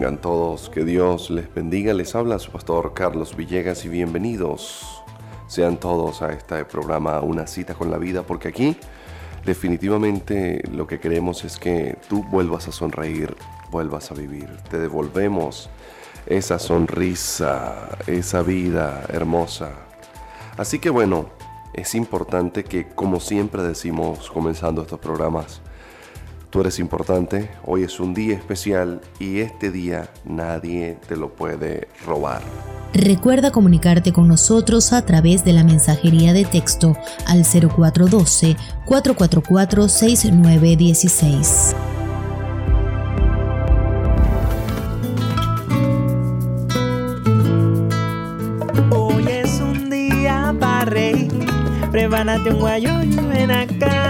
tengan todos, que Dios les bendiga, les habla su pastor Carlos Villegas y bienvenidos sean todos a este programa Una cita con la vida, porque aquí definitivamente lo que queremos es que tú vuelvas a sonreír, vuelvas a vivir, te devolvemos esa sonrisa, esa vida hermosa. Así que bueno, es importante que como siempre decimos comenzando estos programas, Tú eres importante, hoy es un día especial y este día nadie te lo puede robar. Recuerda comunicarte con nosotros a través de la mensajería de texto al 0412-444-6916. Hoy es un día para reír, prepárate un guayo ven acá.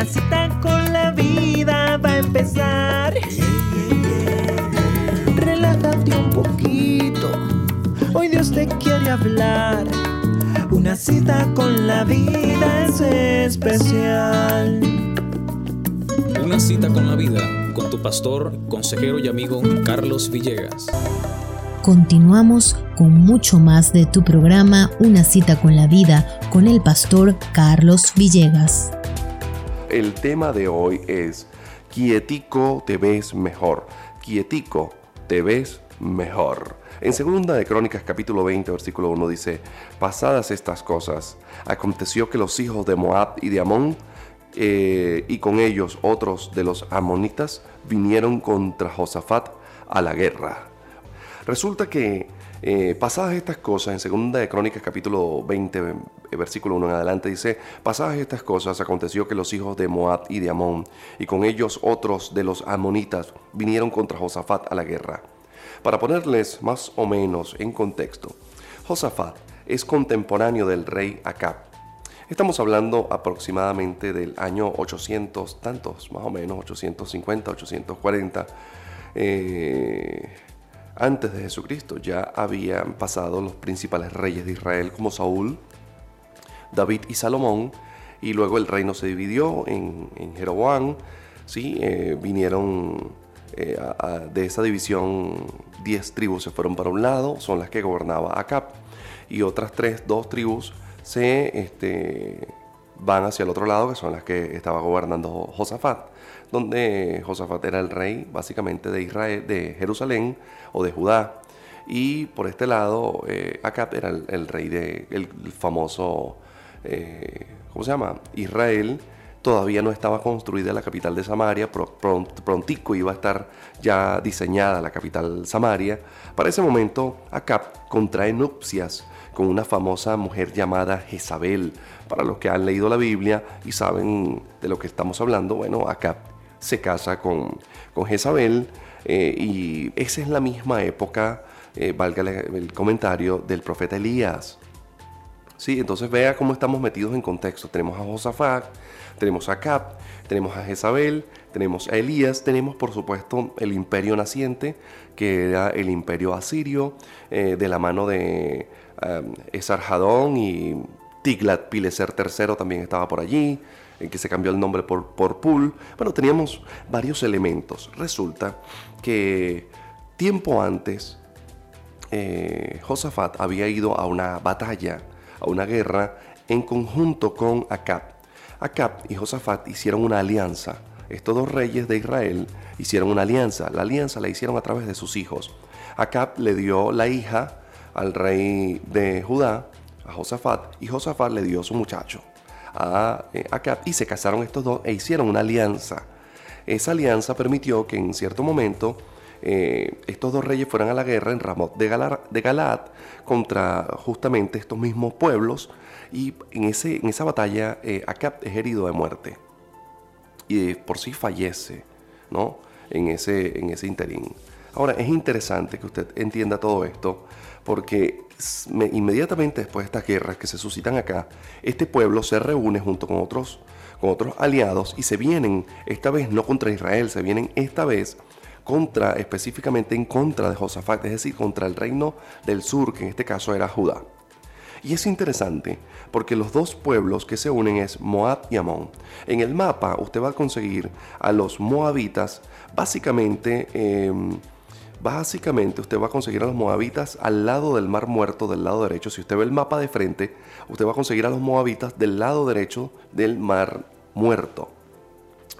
Una cita con la vida va a empezar. Relájate un poquito. Hoy Dios te quiere hablar. Una cita con la vida es especial. Una cita con la vida con tu pastor, consejero y amigo Carlos Villegas. Continuamos con mucho más de tu programa Una cita con la vida con el pastor Carlos Villegas. El tema de hoy es Quietico te ves mejor. Quietico te ves mejor. En segunda de Crónicas capítulo 20 versículo 1 dice, pasadas estas cosas, aconteció que los hijos de Moab y de Amón eh, y con ellos otros de los amonitas vinieron contra Josafat a la guerra. Resulta que eh, pasadas estas cosas, en segunda de Crónicas capítulo 20, eh, versículo 1 en adelante, dice, pasadas estas cosas aconteció que los hijos de Moab y de Amón, y con ellos otros de los amonitas, vinieron contra Josafat a la guerra. Para ponerles más o menos en contexto, Josafat es contemporáneo del rey Acab. Estamos hablando aproximadamente del año 800, tantos, más o menos, 850, 840. Eh, antes de Jesucristo. Ya habían pasado los principales reyes de Israel como Saúl, David y Salomón, y luego el reino se dividió en, Jeroboam. ¿sí? Eh, vinieron eh, de esa división 10 tribus se fueron para un lado, son las que gobernaba Acab, y otras tres, dos tribus se este, van hacia el otro lado, que son las que estaba gobernando Josafat donde Josafat era el rey básicamente de Israel, de Jerusalén o de Judá. Y por este lado, eh, Acab era el, rey de el, famoso, eh, ¿cómo se llama? Israel. Todavía no estaba construida la capital de Samaria, prontico iba a estar ya diseñada la capital Samaria. Para ese momento, Acab contrae nupcias con una famosa mujer llamada Jezabel. Para los que han leído la Biblia y saben de lo que estamos hablando, bueno, Acab se casa con, con Jezabel eh, y esa es la misma época, eh, valga el comentario, del profeta Elías. Sí, entonces vea cómo estamos metidos en contexto. Tenemos a Josafat, tenemos a Cap, tenemos a Jezabel, tenemos a Elías, tenemos por supuesto el imperio naciente, que era el imperio asirio, eh, de la mano de um, Esarhadón y Tiglat Pileser III también estaba por allí en que se cambió el nombre por, por Pool. Bueno, teníamos varios elementos. Resulta que tiempo antes, eh, Josafat había ido a una batalla, a una guerra, en conjunto con Acab. Acab y Josafat hicieron una alianza. Estos dos reyes de Israel hicieron una alianza. La alianza la hicieron a través de sus hijos. Acab le dio la hija al rey de Judá, a Josafat, y Josafat le dio su muchacho a, eh, y se casaron estos dos e hicieron una alianza. Esa alianza permitió que en cierto momento eh, estos dos reyes fueran a la guerra en Ramot de, Galaad contra justamente estos mismos pueblos y en, ese, en esa batalla eh, es herido de muerte y por sí fallece ¿no? en, ese, en ese interín. Ahora es interesante que usted entienda todo esto porque inmediatamente después de estas guerras que se suscitan acá, este pueblo se reúne junto con otros, con otros aliados y se vienen, esta vez no contra Israel, se vienen esta vez contra, específicamente en contra de Josafat, es decir, contra el reino del sur, que en este caso era Judá. Y es interesante porque los dos pueblos que se unen es Moab y Amón. En el mapa usted va a conseguir a los moabitas básicamente... Em, básicamente usted va a conseguir a los moabitas al lado del mar muerto, del lado derecho. Si usted ve el mapa de frente, usted va a conseguir a los moabitas del lado derecho del mar muerto.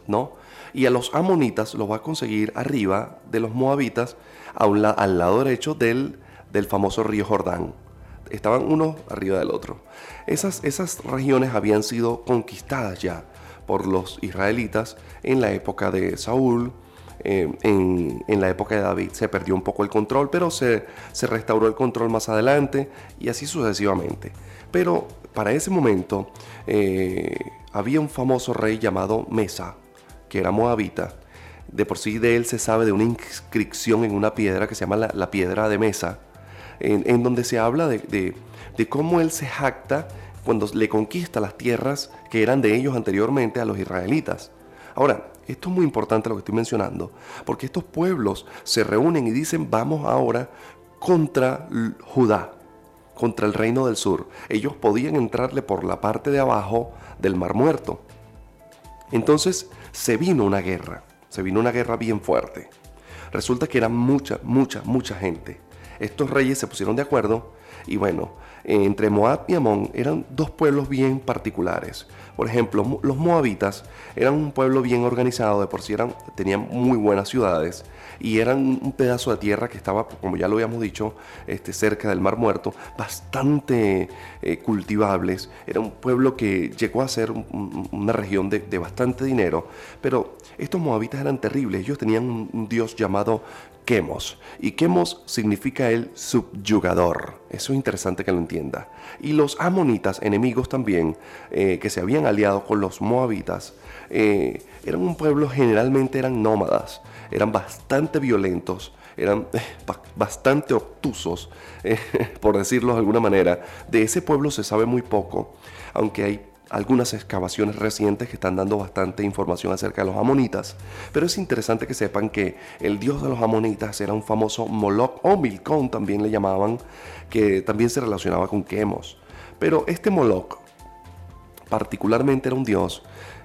¿No? Y a los amonitas los va a conseguir arriba de los moabitas al lado derecho del, del famoso río Jordán estaban uno arriba del otro. Esas, esas regiones habían sido conquistadas ya por los israelitas en la época de Saúl, eh, en, la época de David. Se perdió un poco el control, pero se, se restauró el control más adelante y así sucesivamente. Pero para ese momento eh, había un famoso rey llamado Mesa, que era moabita. De por sí de él se sabe de una inscripción en una piedra que se llama la piedra de Mesa, en, donde se habla de, cómo él se jacta cuando le conquista las tierras que eran de ellos anteriormente a los israelitas. Ahora, esto es muy importante lo que estoy mencionando, porque estos pueblos se reúnen y dicen vamos ahora contra Judá, contra el reino del sur. Ellos podían entrarle por la parte de abajo del Mar Muerto. Entonces se vino una guerra, se vino una guerra bien fuerte. Resulta que era mucha, mucha, mucha gente estos reyes se pusieron de acuerdo y bueno, entre Moab y Amón eran dos pueblos bien particulares. Por ejemplo, los moabitas eran un pueblo bien organizado, de por sí eran, tenían muy buenas ciudades y eran un pedazo de tierra que estaba, como ya lo habíamos dicho, este, cerca del Mar Muerto, bastante eh, cultivables. Era un pueblo que llegó a ser una región de, bastante dinero, pero estos moabitas eran terribles. Ellos tenían un dios llamado Quemos. Y Quemos significa el subyugador. Eso es interesante que lo entienda. Y los amonitas, enemigos también, eh, que se habían aliado con los moabitas, eh, eran un pueblo, generalmente eran nómadas, eran bastante violentos, eran eh, bastante obtusos, por decirlo de alguna manera. De ese pueblo se sabe muy poco, aunque hay algunas excavaciones recientes que están dando bastante información acerca de los amonitas, pero es interesante que sepan que el dios de los amonitas era un famoso Moloch o Milcón también le llamaban, que también se relacionaba con Quemos. Pero este Moloch particularmente era un dios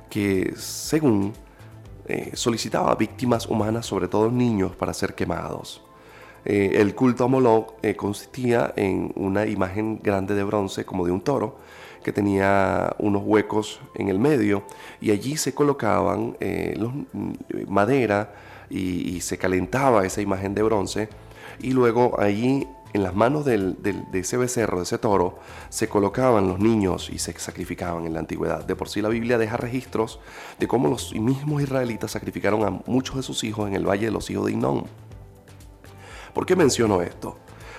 que según eh, solicitaba víctimas humanas, sobre todo niños, para ser quemados. Eh, el culto a Moloch eh, consistía en una imagen grande de bronce como de un toro, que tenía unos huecos en el medio y allí se colocaban eh, mm, madera y, se calentaba esa imagen de bronce y luego allí en las manos de ese becerro, de ese toro, se colocaban los niños y se sacrificaban en la antigüedad. De por sí la Biblia deja registros de cómo los mismos israelitas sacrificaron a muchos de sus hijos en el valle de los hijos de Inón. ¿Por qué menciono esto?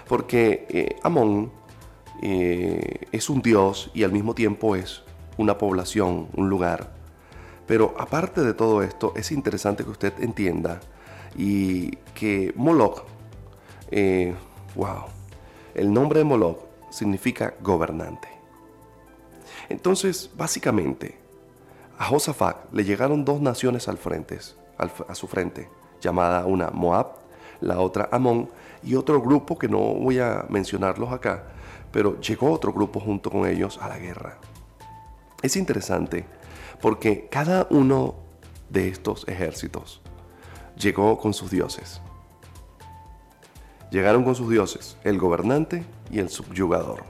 Porque eh, Amón eh, es un dios y al mismo tiempo es una población, un lugar. Pero aparte de todo esto, es interesante que usted entienda y que Moloch, eh, wow, el nombre de Moloch significa gobernante. Entonces, básicamente, a Josafat le llegaron dos naciones al frente, a su frente, llamada una Moab, la otra Amón, y otro grupo que no voy a mencionarlos acá, pero llegó otro grupo junto con ellos a la guerra. Es interesante porque cada uno de estos ejércitos llegó con sus dioses. Llegaron con sus dioses, el gobernante y el subyugador.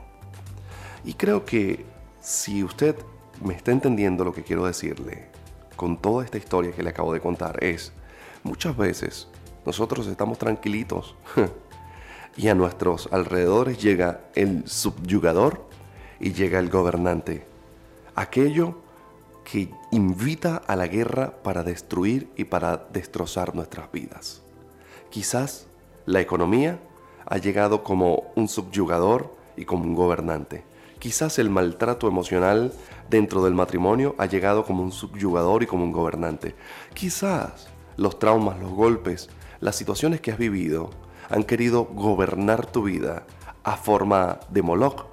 Y creo que si usted me está entendiendo lo que quiero decirle con toda esta historia que le acabo de contar, es muchas veces nosotros estamos tranquilitos y a nuestros alrededores llega el subyugador y llega el gobernante. Aquello que invita a la guerra para destruir y para destrozar nuestras vidas. Quizás la economía ha llegado como un subyugador y como un gobernante. Quizás el maltrato emocional dentro del matrimonio ha llegado como un subyugador y como un gobernante. Quizás los traumas, los golpes, las situaciones que has vivido han querido gobernar tu vida a forma de Moloch.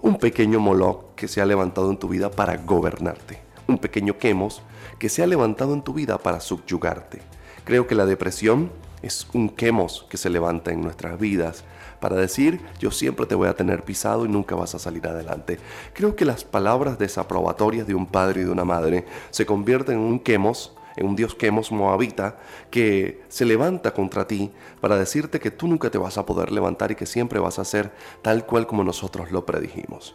Un pequeño Moloch que se ha levantado en tu vida para gobernarte. Un pequeño Quemos que se ha levantado en tu vida para subyugarte. Creo que la depresión Es un quemos que se levanta en nuestras vidas para decir yo siempre te voy a tener pisado y nunca vas a salir adelante. Creo que las palabras desaprobatorias de un padre y de una madre se convierten en un quemos un dios quemos moabita que se levanta contra ti para decirte que tú nunca te vas a poder levantar y que siempre vas a ser tal cual como nosotros lo predijimos.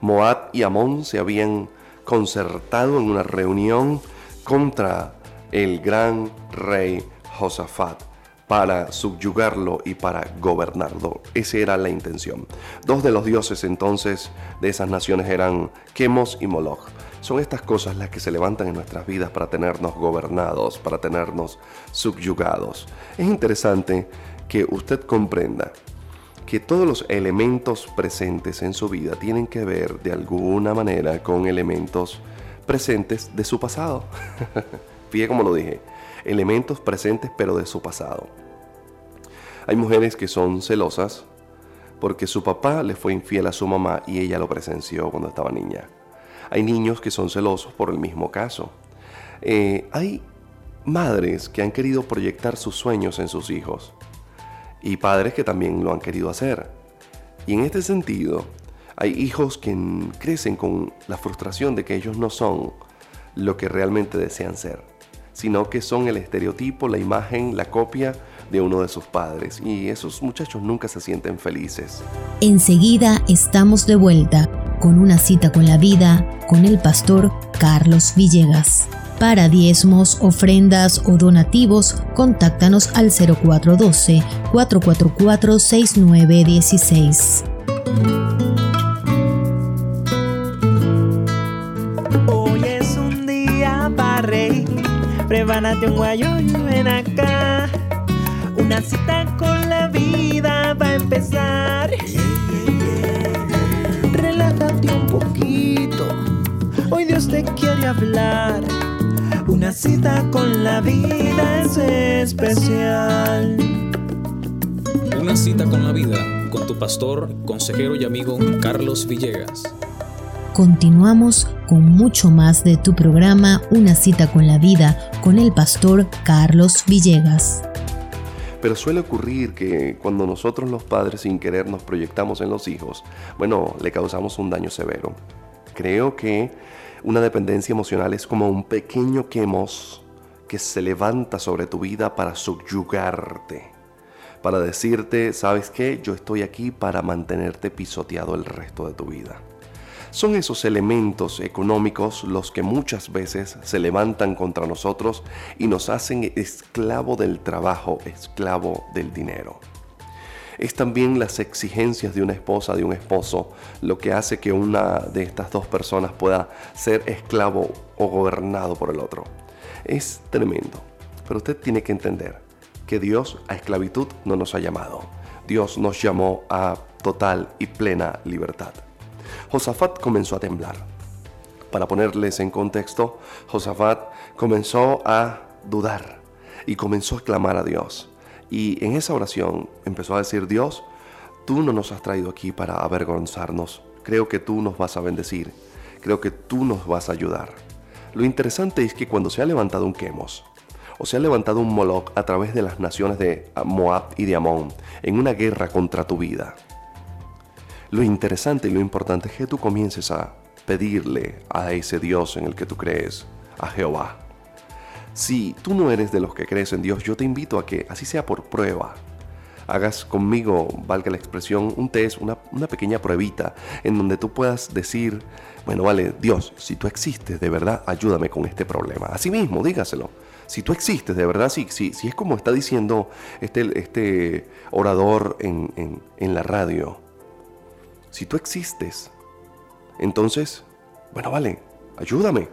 Moab y Amón se habían concertado en una reunión contra el gran rey Josafat para subyugarlo y para gobernarlo. Esa era la intención. Dos de los dioses entonces de esas naciones eran Chemos y Moloch. Son estas cosas las que se levantan en nuestras vidas para tenernos gobernados, para tenernos subyugados. Es interesante que usted comprenda que todos los elementos presentes en su vida tienen que ver de alguna manera con elementos presentes de su pasado. Fíjate como lo dije, elementos presentes pero de su pasado. Hay mujeres que son celosas porque su papá le fue infiel a su mamá y ella lo presenció cuando estaba niña. Hay niños que son celosos por el mismo caso. Eh, hay madres que han querido proyectar sus sueños en sus hijos y padres que también lo han querido hacer. Y en este sentido, hay hijos que crecen con la frustración de que ellos no son lo que realmente desean ser sino que son el estereotipo, la imagen, la copia de uno de sus padres y esos muchachos nunca se sienten felices. Enseguida estamos de vuelta con una cita con la vida con el pastor Carlos Villegas. Para diezmos, ofrendas o donativos, contáctanos al 0412-444-6916. Hoy es un día para reír Prepárate un guayo ven acá. Una cita con la vida va a empezar. Relájate un poquito. Hoy Dios te quiere hablar. Una cita con la vida es especial. Una cita con la vida con tu pastor, consejero y amigo Carlos Villegas. Continuamos con mucho más de tu programa Una cita con la vida con el pastor Carlos Villegas. Pero suele ocurrir que cuando nosotros los padres sin querer nos proyectamos en los hijos, bueno, le causamos un daño severo. Creo que una dependencia emocional es como un pequeño quemos que se levanta sobre tu vida para subyugarte, para decirte, ¿sabes qué? Yo estoy aquí para mantenerte pisoteado el resto de tu vida. Son esos elementos económicos los que muchas veces se levantan contra nosotros y nos hacen esclavo del trabajo, esclavo del dinero. Es también las exigencias de una esposa, de un esposo, lo que hace que una de estas dos personas pueda ser esclavo o gobernado por el otro. Es tremendo, pero usted tiene que entender que Dios a esclavitud no nos ha llamado. Dios nos llamó a total y plena libertad. Josafat comenzó a temblar. Para ponerles en contexto, Josafat comenzó a dudar y comenzó a clamar a Dios. Y en esa oración empezó a decir, Dios, tú no nos has traído aquí para avergonzarnos. Creo que tú nos vas a bendecir. Creo que tú nos vas a ayudar. Lo interesante es que cuando se ha levantado un Quemos, o se ha levantado un Moloch a través de las naciones de Moab y de Amón, en una guerra contra tu vida, lo interesante y lo importante es que tú comiences a pedirle a ese Dios en el que tú crees, a Jehová. Si tú no eres de los que crees en Dios, yo te invito a que, así sea por prueba, hagas conmigo, valga la expresión, un test, una, pequeña pruebita en donde tú puedas decir, bueno, vale, Dios, si tú existes de verdad, ayúdame con este problema. Así mismo, dígaselo. Si tú existes de verdad, si, es como está diciendo este, este orador en la radio, si tú existes, entonces, bueno, vale, ayúdame,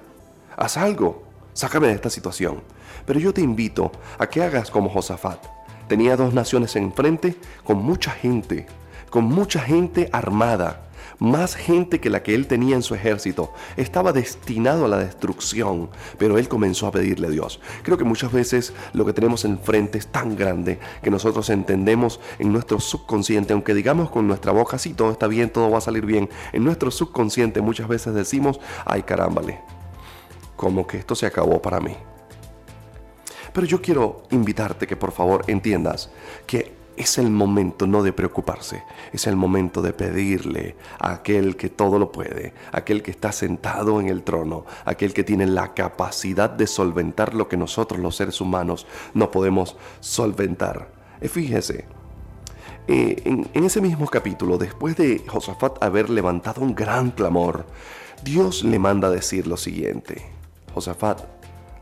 haz algo, sácame de esta situación. Pero yo te invito a que hagas como Josafat. Tenía dos naciones enfrente con mucha gente, con mucha gente armada más gente que la que él tenía en su ejército. Estaba destinado a la destrucción, pero él comenzó a pedirle a Dios. Creo que muchas veces lo que tenemos enfrente es tan grande que nosotros entendemos en nuestro subconsciente, aunque digamos con nuestra boca, sí, todo está bien, todo va a salir bien, en nuestro subconsciente muchas veces decimos, ay carámbale, como que esto se acabó para mí. Pero yo quiero invitarte que por favor entiendas que es el momento no de preocuparse, es el momento de pedirle a aquel que todo lo puede, aquel que está sentado en el trono, aquel que tiene la capacidad de solventar lo que nosotros los seres humanos no podemos solventar. Y fíjese, eh, en, en ese mismo capítulo, después de Josafat haber levantado un gran clamor, Dios le manda a decir lo siguiente, Josafat,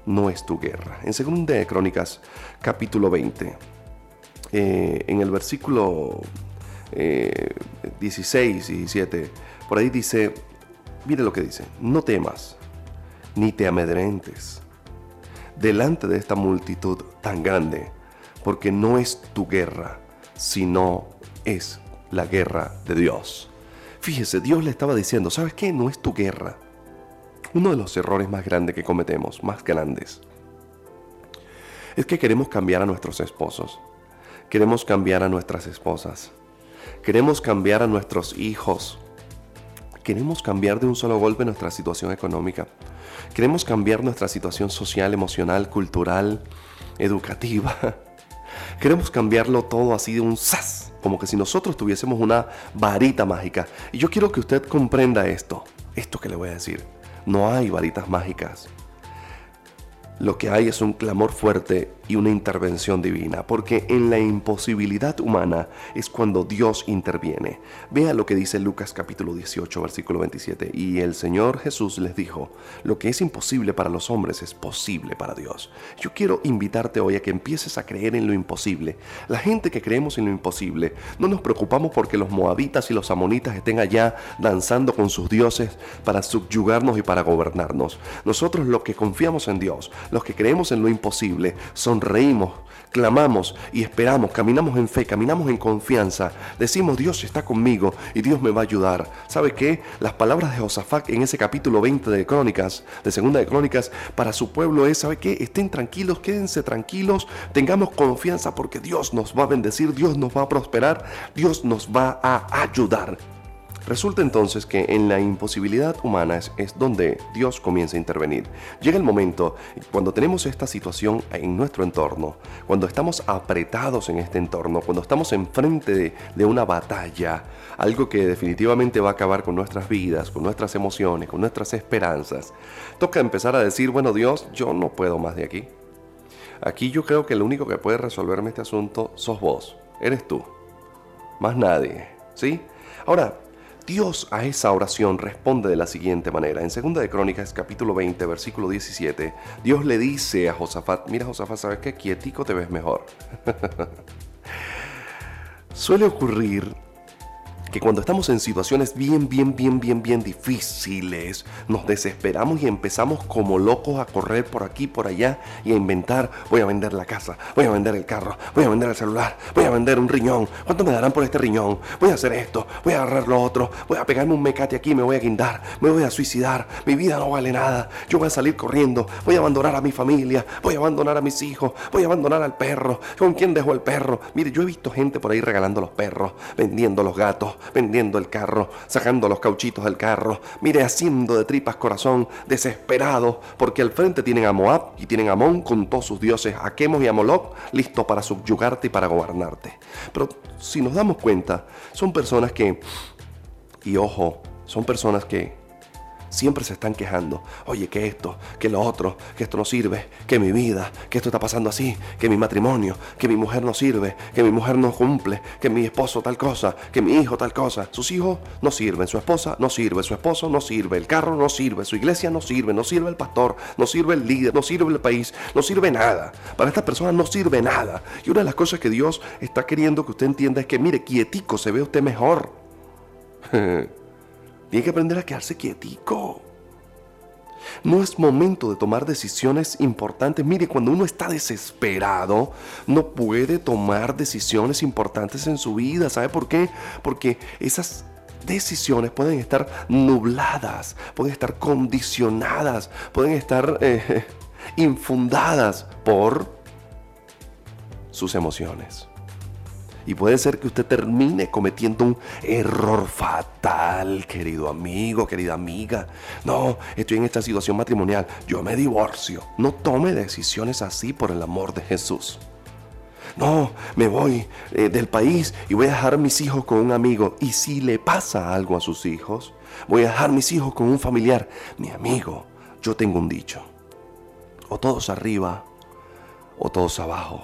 no es tu guerra. En 2 de Crónicas, capítulo 20, eh, en el versículo 16 y 17, por ahí dice, mire lo que dice, no temas, ni te amedrentes delante de esta multitud tan grande, porque no es tu guerra, sino es la guerra de Dios. Fíjese, Dios le estaba diciendo, ¿sabes qué? No es tu guerra. Uno de los errores más grandes que cometemos, más grandes, es que queremos cambiar a nuestros esposos. Queremos cambiar a nuestras esposas. Queremos cambiar a nuestros hijos. Queremos cambiar de un solo golpe nuestra situación económica. Queremos cambiar nuestra situación social, emocional, cultural, educativa. Queremos cambiarlo todo así de un sas, como que si nosotros tuviésemos una varita mágica. Y yo quiero que usted comprenda esto, esto que le voy a decir. No hay varitas mágicas. Lo que hay es un clamor fuerte y una intervención divina, porque en la imposibilidad humana es cuando Dios interviene. Vea lo que dice Lucas capítulo 18, versículo 27. Y el Señor Jesús les dijo, lo que es imposible para los hombres es posible para Dios. Yo quiero invitarte hoy a que empieces a creer en lo imposible. La gente que creemos en lo imposible, no nos preocupamos porque los moabitas y los amonitas estén allá danzando con sus dioses para subyugarnos y para gobernarnos. Nosotros los que confiamos en Dios, los que creemos en lo imposible, son reímos, clamamos y esperamos, caminamos en fe, caminamos en confianza, decimos Dios está conmigo y Dios me va a ayudar. ¿Sabe qué? Las palabras de Josafat en ese capítulo 20 de Crónicas, de Segunda de Crónicas, para su pueblo es, ¿sabe qué? Estén tranquilos, quédense tranquilos, tengamos confianza porque Dios nos va a bendecir, Dios nos va a prosperar, Dios nos va a ayudar. Resulta entonces que en la imposibilidad humana es, donde Dios comienza a intervenir. Llega el momento cuando tenemos esta situación en nuestro entorno, cuando estamos apretados en este entorno, cuando estamos enfrente de, una batalla, algo que definitivamente va a acabar con nuestras vidas, con nuestras emociones, con nuestras esperanzas, toca empezar a decir, bueno Dios, yo no puedo más de aquí. Aquí yo creo que el único que puede resolverme este asunto sos vos, eres tú, más nadie, ¿sí? Ahora, Dios a esa oración responde de la siguiente manera. En 2 de Crónicas capítulo 20 versículo 17, Dios le dice a Josafat, mira Josafat, ¿sabes qué? Quietico te ves mejor. Suele ocurrir que cuando estamos en situaciones bien, bien, bien, bien, bien difíciles, nos desesperamos y empezamos como locos a correr por aquí, por allá y a inventar, voy a vender la casa, voy a vender el carro, voy a vender el celular, voy a vender un riñón, ¿cuánto me darán por este riñón? Voy a hacer esto, voy a agarrar lo otro, voy a pegarme un mecate aquí, me voy a guindar, me voy a suicidar, mi vida no vale nada, yo voy a salir corriendo, voy a abandonar a mi familia, voy a abandonar a mis hijos, voy a abandonar al perro, ¿con quién dejo el perro? Mire, yo he visto gente por ahí regalando los perros, vendiendo los gatos, vendiendo el carro, sacando los cauchitos del carro, mire, haciendo de tripas corazón, desesperado, porque al frente tienen a Moab y tienen a Amón con todos sus dioses, a Quemos y a Moloch, listo para subyugarte y para gobernarte. Pero si nos damos cuenta, son personas que, y ojo, son personas que siempre se están quejando. Oye, que esto, que lo otro, que esto no sirve, que mi vida, que esto está pasando así, que mi matrimonio, que mi mujer no sirve, que mi mujer no cumple, que mi esposo tal cosa, que mi hijo tal cosa. Sus hijos no sirven, su esposa no sirve, su esposo no sirve, el carro no sirve, su iglesia no sirve, no sirve el pastor, no sirve el líder, no sirve el país, no sirve nada. Para estas personas no sirve nada. Y una de las cosas que Dios está queriendo que usted entienda es que, mire, quietico se ve usted mejor. Tiene que aprender a quedarse quietico. No es momento de tomar decisiones importantes. Mire, cuando uno está desesperado, no puede tomar decisiones importantes en su vida. ¿Sabe por qué? Porque esas decisiones pueden estar nubladas, pueden estar condicionadas, pueden estar eh, infundadas por sus emociones. Y puede ser que usted termine cometiendo un error fatal, querido amigo, querida amiga. No, estoy en esta situación matrimonial, yo me divorcio. No tome decisiones así por el amor de Jesús. No, me voy eh, del país y voy a dejar a mis hijos con un amigo. Y si le pasa algo a sus hijos, voy a dejar mis hijos con un familiar. Mi amigo, yo tengo un dicho. O todos arriba, o todos abajo.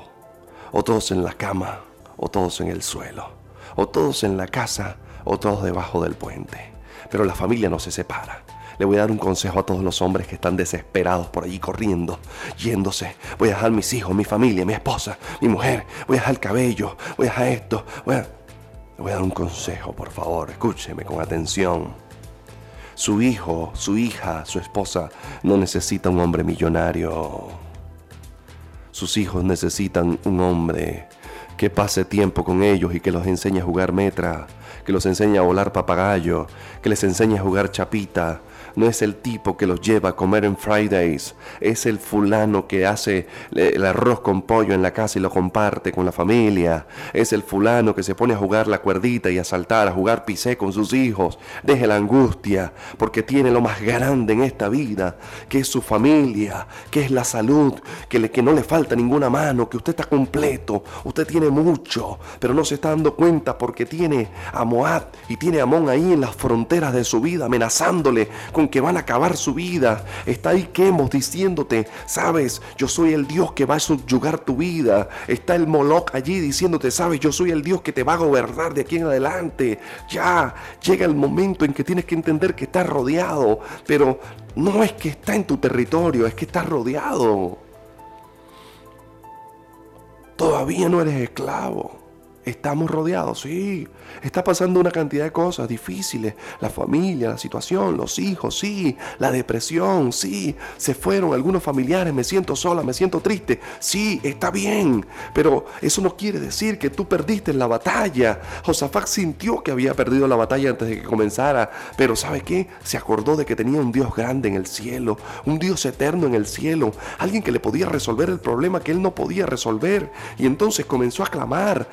O todos en la cama, o todos en el suelo. O todos en la casa, o todos debajo del puente. Pero la familia no se separa. Le voy a dar un consejo a todos los hombres que están desesperados por allí corriendo, yéndose. Voy a dejar mis hijos, mi familia, mi esposa, mi mujer. Voy a dejar el cabello. Voy a dejar esto. Voy a... Le voy a dar un consejo, por favor. Escúcheme con atención. Su hijo, su hija, su esposa no necesita un hombre millonario. Sus hijos necesitan un hombre que pase tiempo con ellos y que los enseñe a jugar metra, que los enseñe a volar papagayo, que les enseñe a jugar chapita, no es el tipo que los lleva a comer en Fridays, es el fulano que hace el arroz con pollo en la casa y lo comparte con la familia, es el fulano que se pone a jugar la cuerdita y a saltar, a jugar pisé con sus hijos, deje la angustia, porque tiene lo más grande en esta vida, que es su familia, que es la salud, que, le, que no le falta ninguna mano, que usted está completo, usted tiene mucho, pero no se está dando cuenta porque tiene a Moab y tiene a Amón ahí en las fronteras de su vida, amenazándole con que van a acabar su vida. Está ahí Quemos diciéndote, sabes, yo soy el Dios que va a subyugar tu vida. Está el Moloch allí diciéndote, sabes, yo soy el Dios que te va a gobernar de aquí en adelante. Ya llega el momento en que tienes que entender que estás rodeado, pero no es que está en tu territorio, es que estás rodeado. Todavía no eres esclavo. Estamos rodeados, sí. Está pasando una cantidad de cosas difíciles. La familia, la situación, los hijos, sí. La depresión, sí. Se fueron algunos familiares, me siento sola, me siento triste. Sí, está bien. Pero eso no quiere decir que tú perdiste la batalla. Josafat sintió que había perdido la batalla antes de que comenzara. Pero ¿sabe qué? Se acordó de que tenía un Dios grande en el cielo. Un Dios eterno en el cielo. Alguien que le podía resolver el problema que él no podía resolver. Y entonces comenzó a clamar.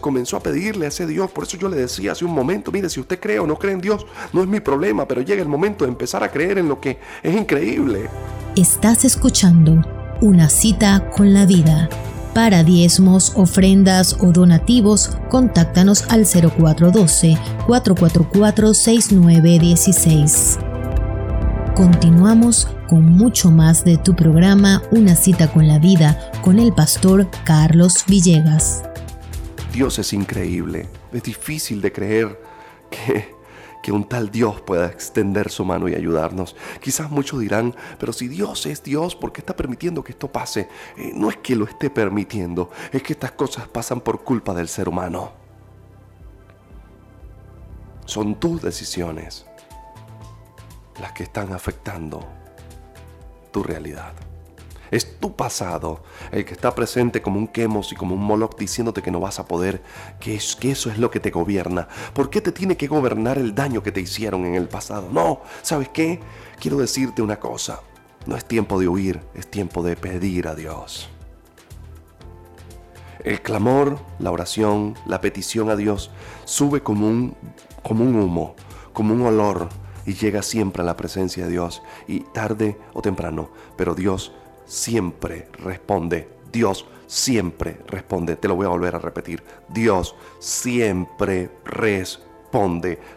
Comenzó a pedirle a ese Dios. Por eso yo le decía hace un momento, mire, si usted cree o no cree en Dios, no es mi problema, pero llega el momento de empezar a creer en lo que es increíble. Estás escuchando una cita con la vida. Para diezmos, ofrendas o donativos, contáctanos al 0412-444-6916. Continuamos con mucho más de tu programa Una cita con la vida con el pastor Carlos Villegas. Dios es increíble. Es difícil de creer que, que un tal Dios pueda extender su mano y ayudarnos. Quizás muchos dirán, pero si Dios es Dios, ¿por qué está permitiendo que esto pase? Eh, no es que lo esté permitiendo, es que estas cosas pasan por culpa del ser humano. Son tus decisiones las que están afectando tu realidad. Es tu pasado el que está presente como un quemos y como un moloch diciéndote que no vas a poder, que, es, que eso es lo que te gobierna. ¿Por qué te tiene que gobernar el daño que te hicieron en el pasado? No, ¿sabes qué? Quiero decirte una cosa. No es tiempo de huir, es tiempo de pedir a Dios. El clamor, la oración, la petición a Dios sube como un, como un humo, como un olor y llega siempre a la presencia de Dios y tarde o temprano, pero Dios siempre responde. Dios siempre responde. Te lo voy a volver a repetir. Dios siempre responde.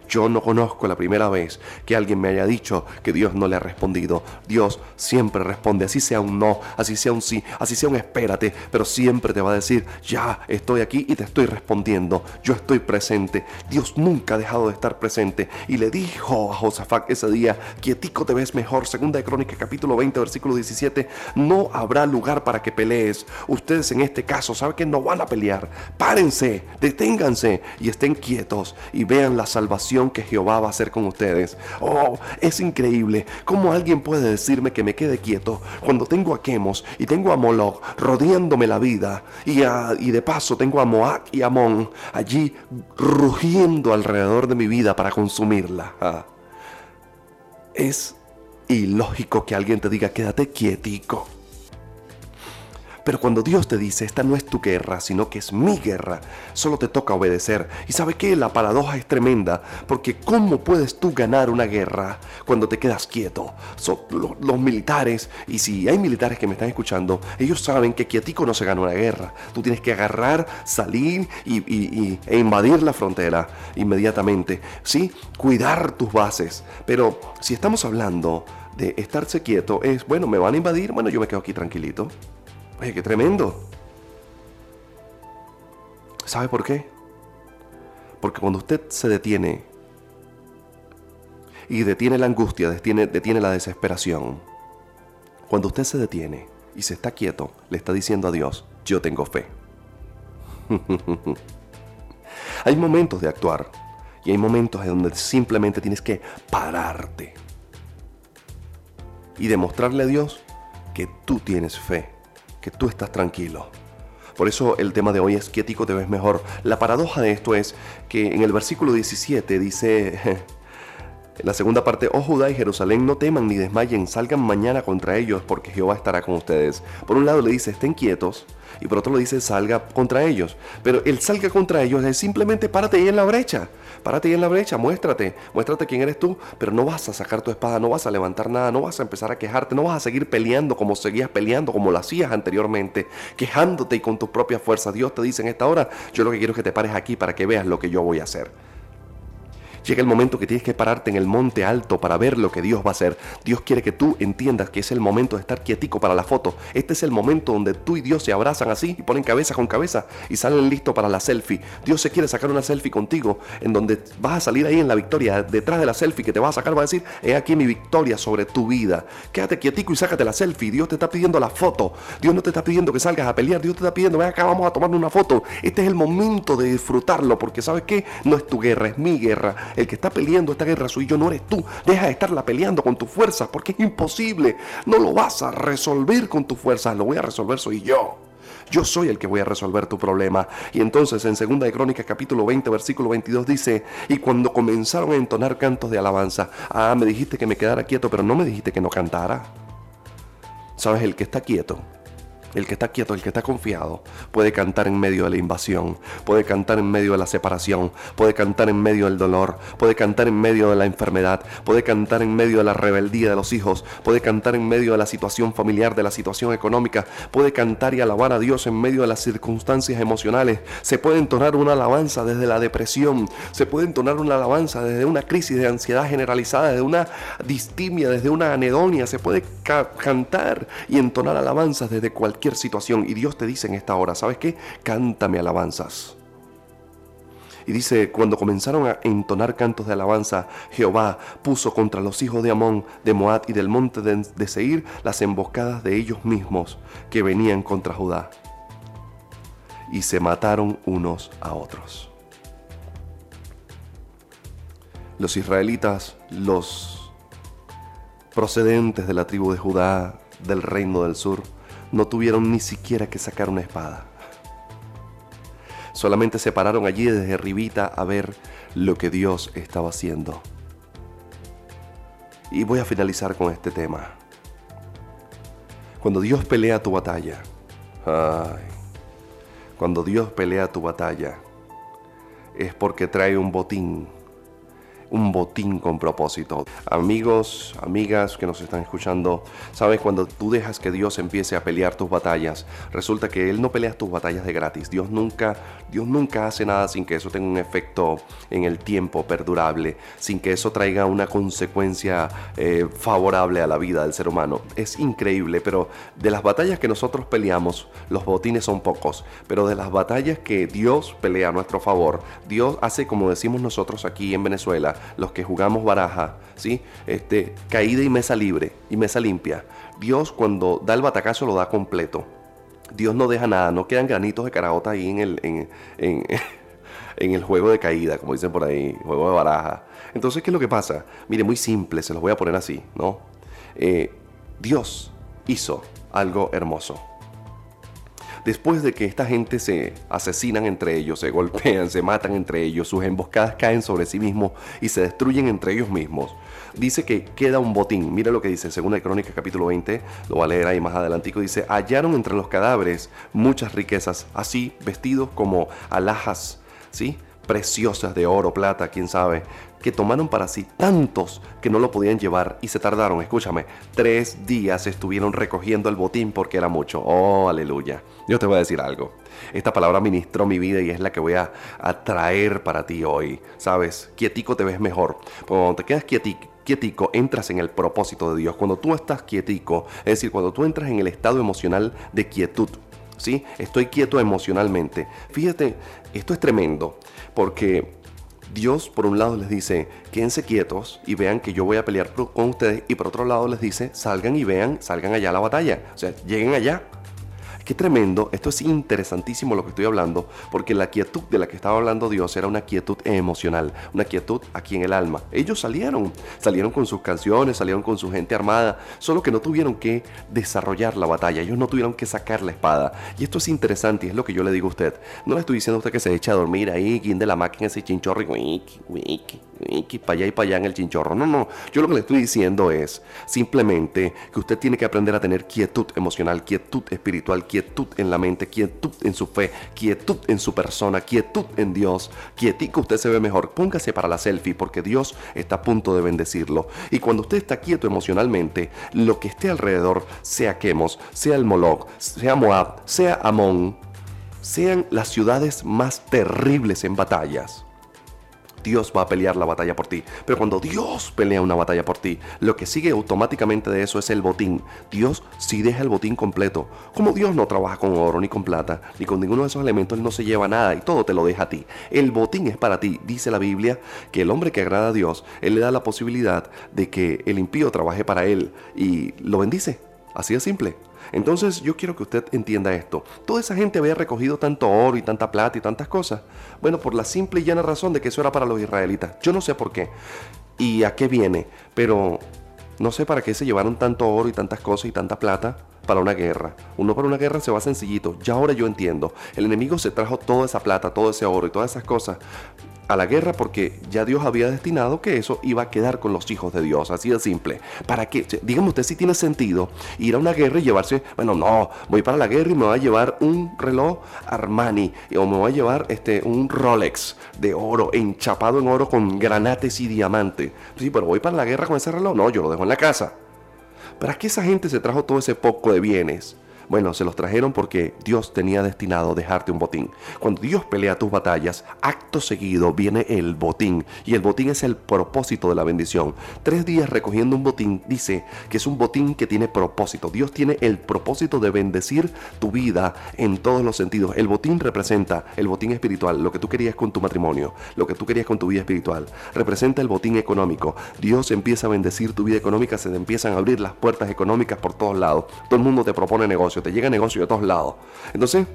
Yo no conozco la primera vez que alguien me haya dicho que Dios no le ha respondido. Dios siempre responde, así sea un no, así sea un sí, así sea un espérate, pero siempre te va a decir, ya estoy aquí y te estoy respondiendo, yo estoy presente. Dios nunca ha dejado de estar presente y le dijo a Josafat ese día, quietico te ves mejor, segunda de Crónicas capítulo 20 versículo 17, no habrá lugar para que pelees. Ustedes en este caso saben que no van a pelear. Párense, deténganse y estén quietos y vean la salvación que Jehová va a hacer con ustedes. Oh, es increíble cómo alguien puede decirme que me quede quieto cuando tengo a Quemos y tengo a Moloch rodeándome la vida y, de paso tengo a Moab y Amón allí rugiendo alrededor de mi vida para consumirla. Ah. Es ilógico que alguien te diga quédate quietico. Pero cuando Dios te dice, esta no es tu guerra, sino que es mi guerra, solo te toca obedecer. Y sabe que la paradoja es tremenda, porque ¿cómo puedes tú ganar una guerra cuando te quedas quieto? los, militares, y si hay militares que me están escuchando, ellos saben que quietico no se gana una guerra. Tú tienes que agarrar, salir y, e invadir la frontera inmediatamente. ¿Sí? Cuidar tus bases. Pero si estamos hablando de estarse quieto, es, bueno, me van a invadir, bueno, yo me quedo aquí tranquilito. Oye, qué tremendo. ¿Sabe por qué? Porque cuando usted se detiene y detiene la angustia, detiene, detiene la desesperación, cuando usted se detiene y se está quieto, le está diciendo a Dios, yo tengo fe. hay momentos de actuar y hay momentos en donde simplemente tienes que pararte y demostrarle a Dios que tú tienes fe que tú estás tranquilo. Por eso el tema de hoy es quietico te ves mejor. La paradoja de esto es que en el versículo 17 dice, en la segunda parte, oh Judá y Jerusalén, no teman ni desmayen, salgan mañana contra ellos porque Jehová estará con ustedes. Por un lado le dice, estén quietos, y por otro le dice, salga contra ellos. Pero el salga contra ellos es simplemente párate ahí en la brecha. Párate ahí en la brecha, muéstrate, muéstrate quién eres tú, pero no vas a sacar tu espada, no vas a levantar nada, no vas a empezar a quejarte, no vas a seguir peleando como seguías peleando, como lo hacías anteriormente, quejándote y con tus propias fuerzas. Dios te dice en esta hora, yo lo que quiero es que te pares aquí para que veas lo que yo voy a hacer. Llega el momento que tienes que pararte en el monte alto para ver lo que Dios va a hacer. Dios quiere que tú entiendas que es el momento de estar quietico para la foto. Este es el momento donde tú y Dios se abrazan así y ponen cabeza con cabeza y salen listos para la selfie. Dios se quiere sacar una selfie contigo en donde vas a salir ahí en la victoria. Detrás de la selfie que te va a sacar va a decir, he aquí mi victoria sobre tu vida. Quédate quietico y sácate la selfie. Dios te está pidiendo la foto. Dios no te está pidiendo que salgas a pelear. Dios te está pidiendo, ven acá, vamos a tomar una foto. Este es el momento de disfrutarlo porque sabes que no es tu guerra, es mi guerra el que está peleando esta guerra soy yo, no eres tú. Deja de estarla peleando con tu fuerza porque es imposible. No lo vas a resolver con tu fuerza, lo voy a resolver soy yo. Yo soy el que voy a resolver tu problema. Y entonces en 2 de Crónicas capítulo 20 versículo 22 dice, y cuando comenzaron a entonar cantos de alabanza, ah, me dijiste que me quedara quieto, pero no me dijiste que no cantara. ¿Sabes? El que está quieto el que está quieto, el que está confiado, puede cantar en medio de la invasión, puede cantar en medio de la separación, puede cantar en medio del dolor, puede cantar en medio de la enfermedad, puede cantar en medio de la rebeldía de los hijos, puede cantar en medio de la situación familiar, de la situación económica, puede cantar y alabar a Dios en medio de las circunstancias emocionales. Se puede entonar una alabanza desde la depresión, se puede entonar una alabanza desde una crisis de ansiedad generalizada, desde una distimia, desde una anedonia, se puede cantar y entonar alabanzas desde cualquier situación y Dios te dice en esta hora, ¿sabes qué? Cántame alabanzas. Y dice, cuando comenzaron a entonar cantos de alabanza, Jehová puso contra los hijos de Amón, de Moab y del monte de, de Seir las emboscadas de ellos mismos que venían contra Judá. Y se mataron unos a otros. Los israelitas, los procedentes de la tribu de Judá, del reino del sur, no tuvieron ni siquiera que sacar una espada. Solamente se pararon allí desde arribita a ver lo que Dios estaba haciendo. Y voy a finalizar con este tema. Cuando Dios pelea tu batalla, ay, cuando Dios pelea tu batalla, es porque trae un botín un botín con propósito. Amigos, amigas que nos están escuchando, sabes, cuando tú dejas que Dios empiece a pelear tus batallas, resulta que Él no pelea tus batallas de gratis. Dios nunca, Dios nunca hace nada sin que eso tenga un efecto en el tiempo perdurable, sin que eso traiga una consecuencia eh, favorable a la vida del ser humano. Es increíble, pero de las batallas que nosotros peleamos, los botines son pocos, pero de las batallas que Dios pelea a nuestro favor, Dios hace como decimos nosotros aquí en Venezuela, los que jugamos baraja, ¿sí? Este, caída y mesa libre y mesa limpia. Dios cuando da el batacazo lo da completo. Dios no deja nada, no quedan granitos de caragota ahí en el, en, el juego de caída, como dicen por ahí, juego de baraja. Entonces, ¿qué es lo que pasa? Mire, muy simple, se los voy a poner así, ¿no? Eh, Dios hizo algo hermoso. Después de que esta gente se asesinan entre ellos, se golpean, se matan entre ellos, sus emboscadas caen sobre sí mismos y se destruyen entre ellos mismos, dice que queda un botín. Mira lo que dice, según de Crónicas capítulo 20, lo va a leer ahí más adelantico, dice, hallaron entre los cadáveres muchas riquezas, así vestidos como alhajas, ¿sí? Preciosas de oro, plata, quién sabe, que tomaron para sí tantos que no lo podían llevar y se tardaron, escúchame, tres días estuvieron recogiendo el botín porque era mucho. Oh, aleluya. Yo te voy a decir algo. Esta palabra ministró mi vida y es la que voy a, traer para ti hoy. Sabes, quietico te ves mejor. Cuando te quedas quietico, quietico, entras en el propósito de Dios. Cuando tú estás quietico, es decir, cuando tú entras en el estado emocional de quietud, ¿sí? Estoy quieto emocionalmente. Fíjate, esto es tremendo, porque Dios por un lado les dice, quédense quietos y vean que yo voy a pelear con ustedes, y por otro lado les dice, salgan y vean, salgan allá a la batalla, o sea, lleguen allá. Qué tremendo, esto es interesantísimo lo que estoy hablando, porque la quietud de la que estaba hablando Dios era una quietud emocional, una quietud aquí en el alma. Ellos salieron, salieron con sus canciones, salieron con su gente armada, solo que no tuvieron que desarrollar la batalla, ellos no tuvieron que sacar la espada. Y esto es interesante y es lo que yo le digo a usted. No le estoy diciendo a usted que se eche a dormir ahí, de la máquina ese chinchorro y para allá y para allá en el chinchorro. No, no, yo lo que le estoy diciendo es simplemente que usted tiene que aprender a tener quietud emocional, quietud espiritual, quietud en la mente, quietud en su fe, quietud en su persona, quietud en Dios. Quietico usted se ve mejor. Póngase para la selfie porque Dios está a punto de bendecirlo. Y cuando usted está quieto emocionalmente, lo que esté alrededor, sea Quemos, sea el Moloch, sea Moab, sea Amón, sean las ciudades más terribles en batallas Dios va a pelear la batalla por ti. Pero cuando Dios pelea una batalla por ti, lo que sigue automáticamente de eso es el botín. Dios sí deja el botín completo. Como Dios no trabaja con oro ni con plata, ni con ninguno de esos elementos, Él no se lleva nada y todo te lo deja a ti. El botín es para ti. Dice la Biblia que el hombre que agrada a Dios, Él le da la posibilidad de que el impío trabaje para Él y lo bendice. Así de simple. Entonces yo quiero que usted entienda esto. Toda esa gente había recogido tanto oro y tanta plata y tantas cosas. Bueno, por la simple y llana razón de que eso era para los israelitas. Yo no sé por qué y a qué viene, pero no sé para qué se llevaron tanto oro y tantas cosas y tanta plata para una guerra. Uno para una guerra se va sencillito. Ya ahora yo entiendo. El enemigo se trajo toda esa plata, todo ese oro y todas esas cosas a la guerra porque ya Dios había destinado que eso iba a quedar con los hijos de Dios, así de simple. ¿Para qué? Dígame usted si tiene sentido ir a una guerra y llevarse, bueno, no, voy para la guerra y me voy a llevar un reloj Armani o me voy a llevar este, un Rolex de oro, enchapado en oro con granates y diamantes. Sí, pero voy para la guerra con ese reloj, no, yo lo dejo en la casa. ¿Para qué esa gente se trajo todo ese poco de bienes? Bueno, se los trajeron porque Dios tenía destinado dejarte un botín. Cuando Dios pelea tus batallas, acto seguido viene el botín. Y el botín es el propósito de la bendición. Tres días recogiendo un botín dice que es un botín que tiene propósito. Dios tiene el propósito de bendecir tu vida en todos los sentidos. El botín representa el botín espiritual, lo que tú querías con tu matrimonio, lo que tú querías con tu vida espiritual. Representa el botín económico. Dios empieza a bendecir tu vida económica, se te empiezan a abrir las puertas económicas por todos lados. Todo el mundo te propone te llega negocio de todos lados. Entonces,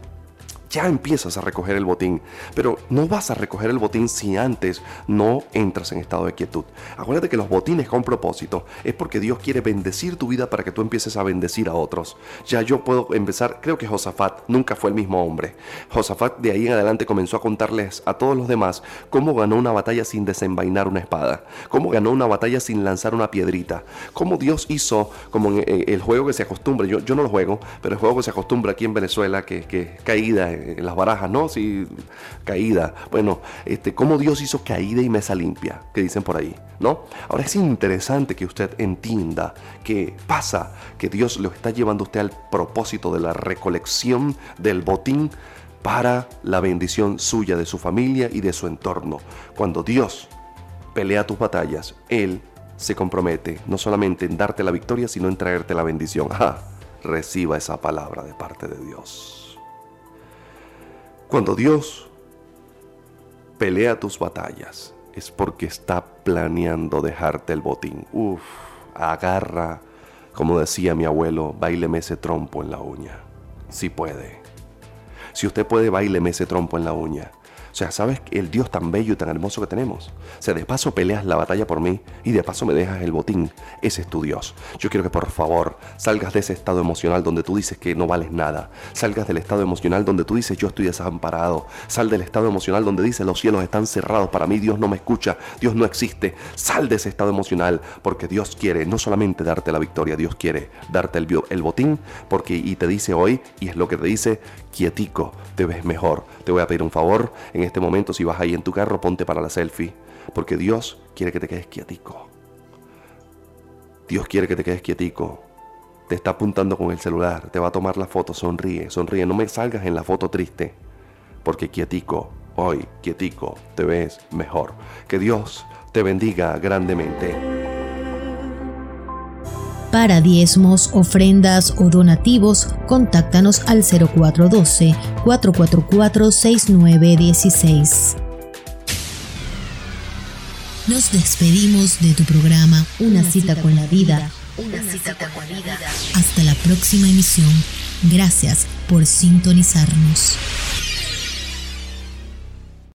ya empiezas a recoger el botín. Pero no vas a recoger el botín si antes no entras en estado de quietud. Acuérdate que los botines con propósito es porque Dios quiere bendecir tu vida para que tú empieces a bendecir a otros. Ya yo puedo empezar, creo que Josafat nunca fue el mismo hombre. Josafat de ahí en adelante comenzó a contarles a todos los demás cómo ganó una batalla sin desenvainar una espada, cómo ganó una batalla sin lanzar una piedrita, cómo Dios hizo, como en el juego que se acostumbra, yo, yo no lo juego, pero el juego que se acostumbra aquí en Venezuela, que, que caída en las barajas, ¿no? Sí, caída. Bueno, este, cómo Dios hizo caída y mesa limpia, que dicen por ahí, ¿no? Ahora es interesante que usted entienda que pasa que Dios lo está llevando usted al propósito de la recolección del botín para la bendición suya, de su familia y de su entorno. Cuando Dios pelea tus batallas, Él se compromete no solamente en darte la victoria, sino en traerte la bendición. Reciba esa palabra de parte de Dios. Cuando Dios pelea tus batallas, es porque está planeando dejarte el botín. Uf, agarra, como decía mi abuelo, baileme ese trompo en la uña. Si puede. Si usted puede, baileme ese trompo en la uña. O sea, ¿sabes el Dios tan bello y tan hermoso que tenemos? O sea, de paso peleas la batalla por mí y de paso me dejas el botín. Ese es tu Dios. Yo quiero que por favor salgas de ese estado emocional donde tú dices que no vales nada. Salgas del estado emocional donde tú dices yo estoy desamparado. Sal del estado emocional donde dices los cielos están cerrados para mí, Dios no me escucha, Dios no existe. Sal de ese estado emocional porque Dios quiere no solamente darte la victoria, Dios quiere darte el, el botín porque y te dice hoy, y es lo que te dice, quietico, te ves mejor. Te voy a pedir un favor en este momento, si vas ahí en tu carro, ponte para la selfie, porque Dios quiere que te quedes quietico. Dios quiere que te quedes quietico. Te está apuntando con el celular, te va a tomar la foto, sonríe, sonríe, no me salgas en la foto triste, porque quietico, hoy, quietico, te ves mejor. Que Dios te bendiga grandemente. Para diezmos, ofrendas o donativos, contáctanos al 0412-444-6916. Nos despedimos de tu programa Una, cita, con la vida. Una cita con la vida. Hasta la próxima emisión. Gracias por sintonizarnos.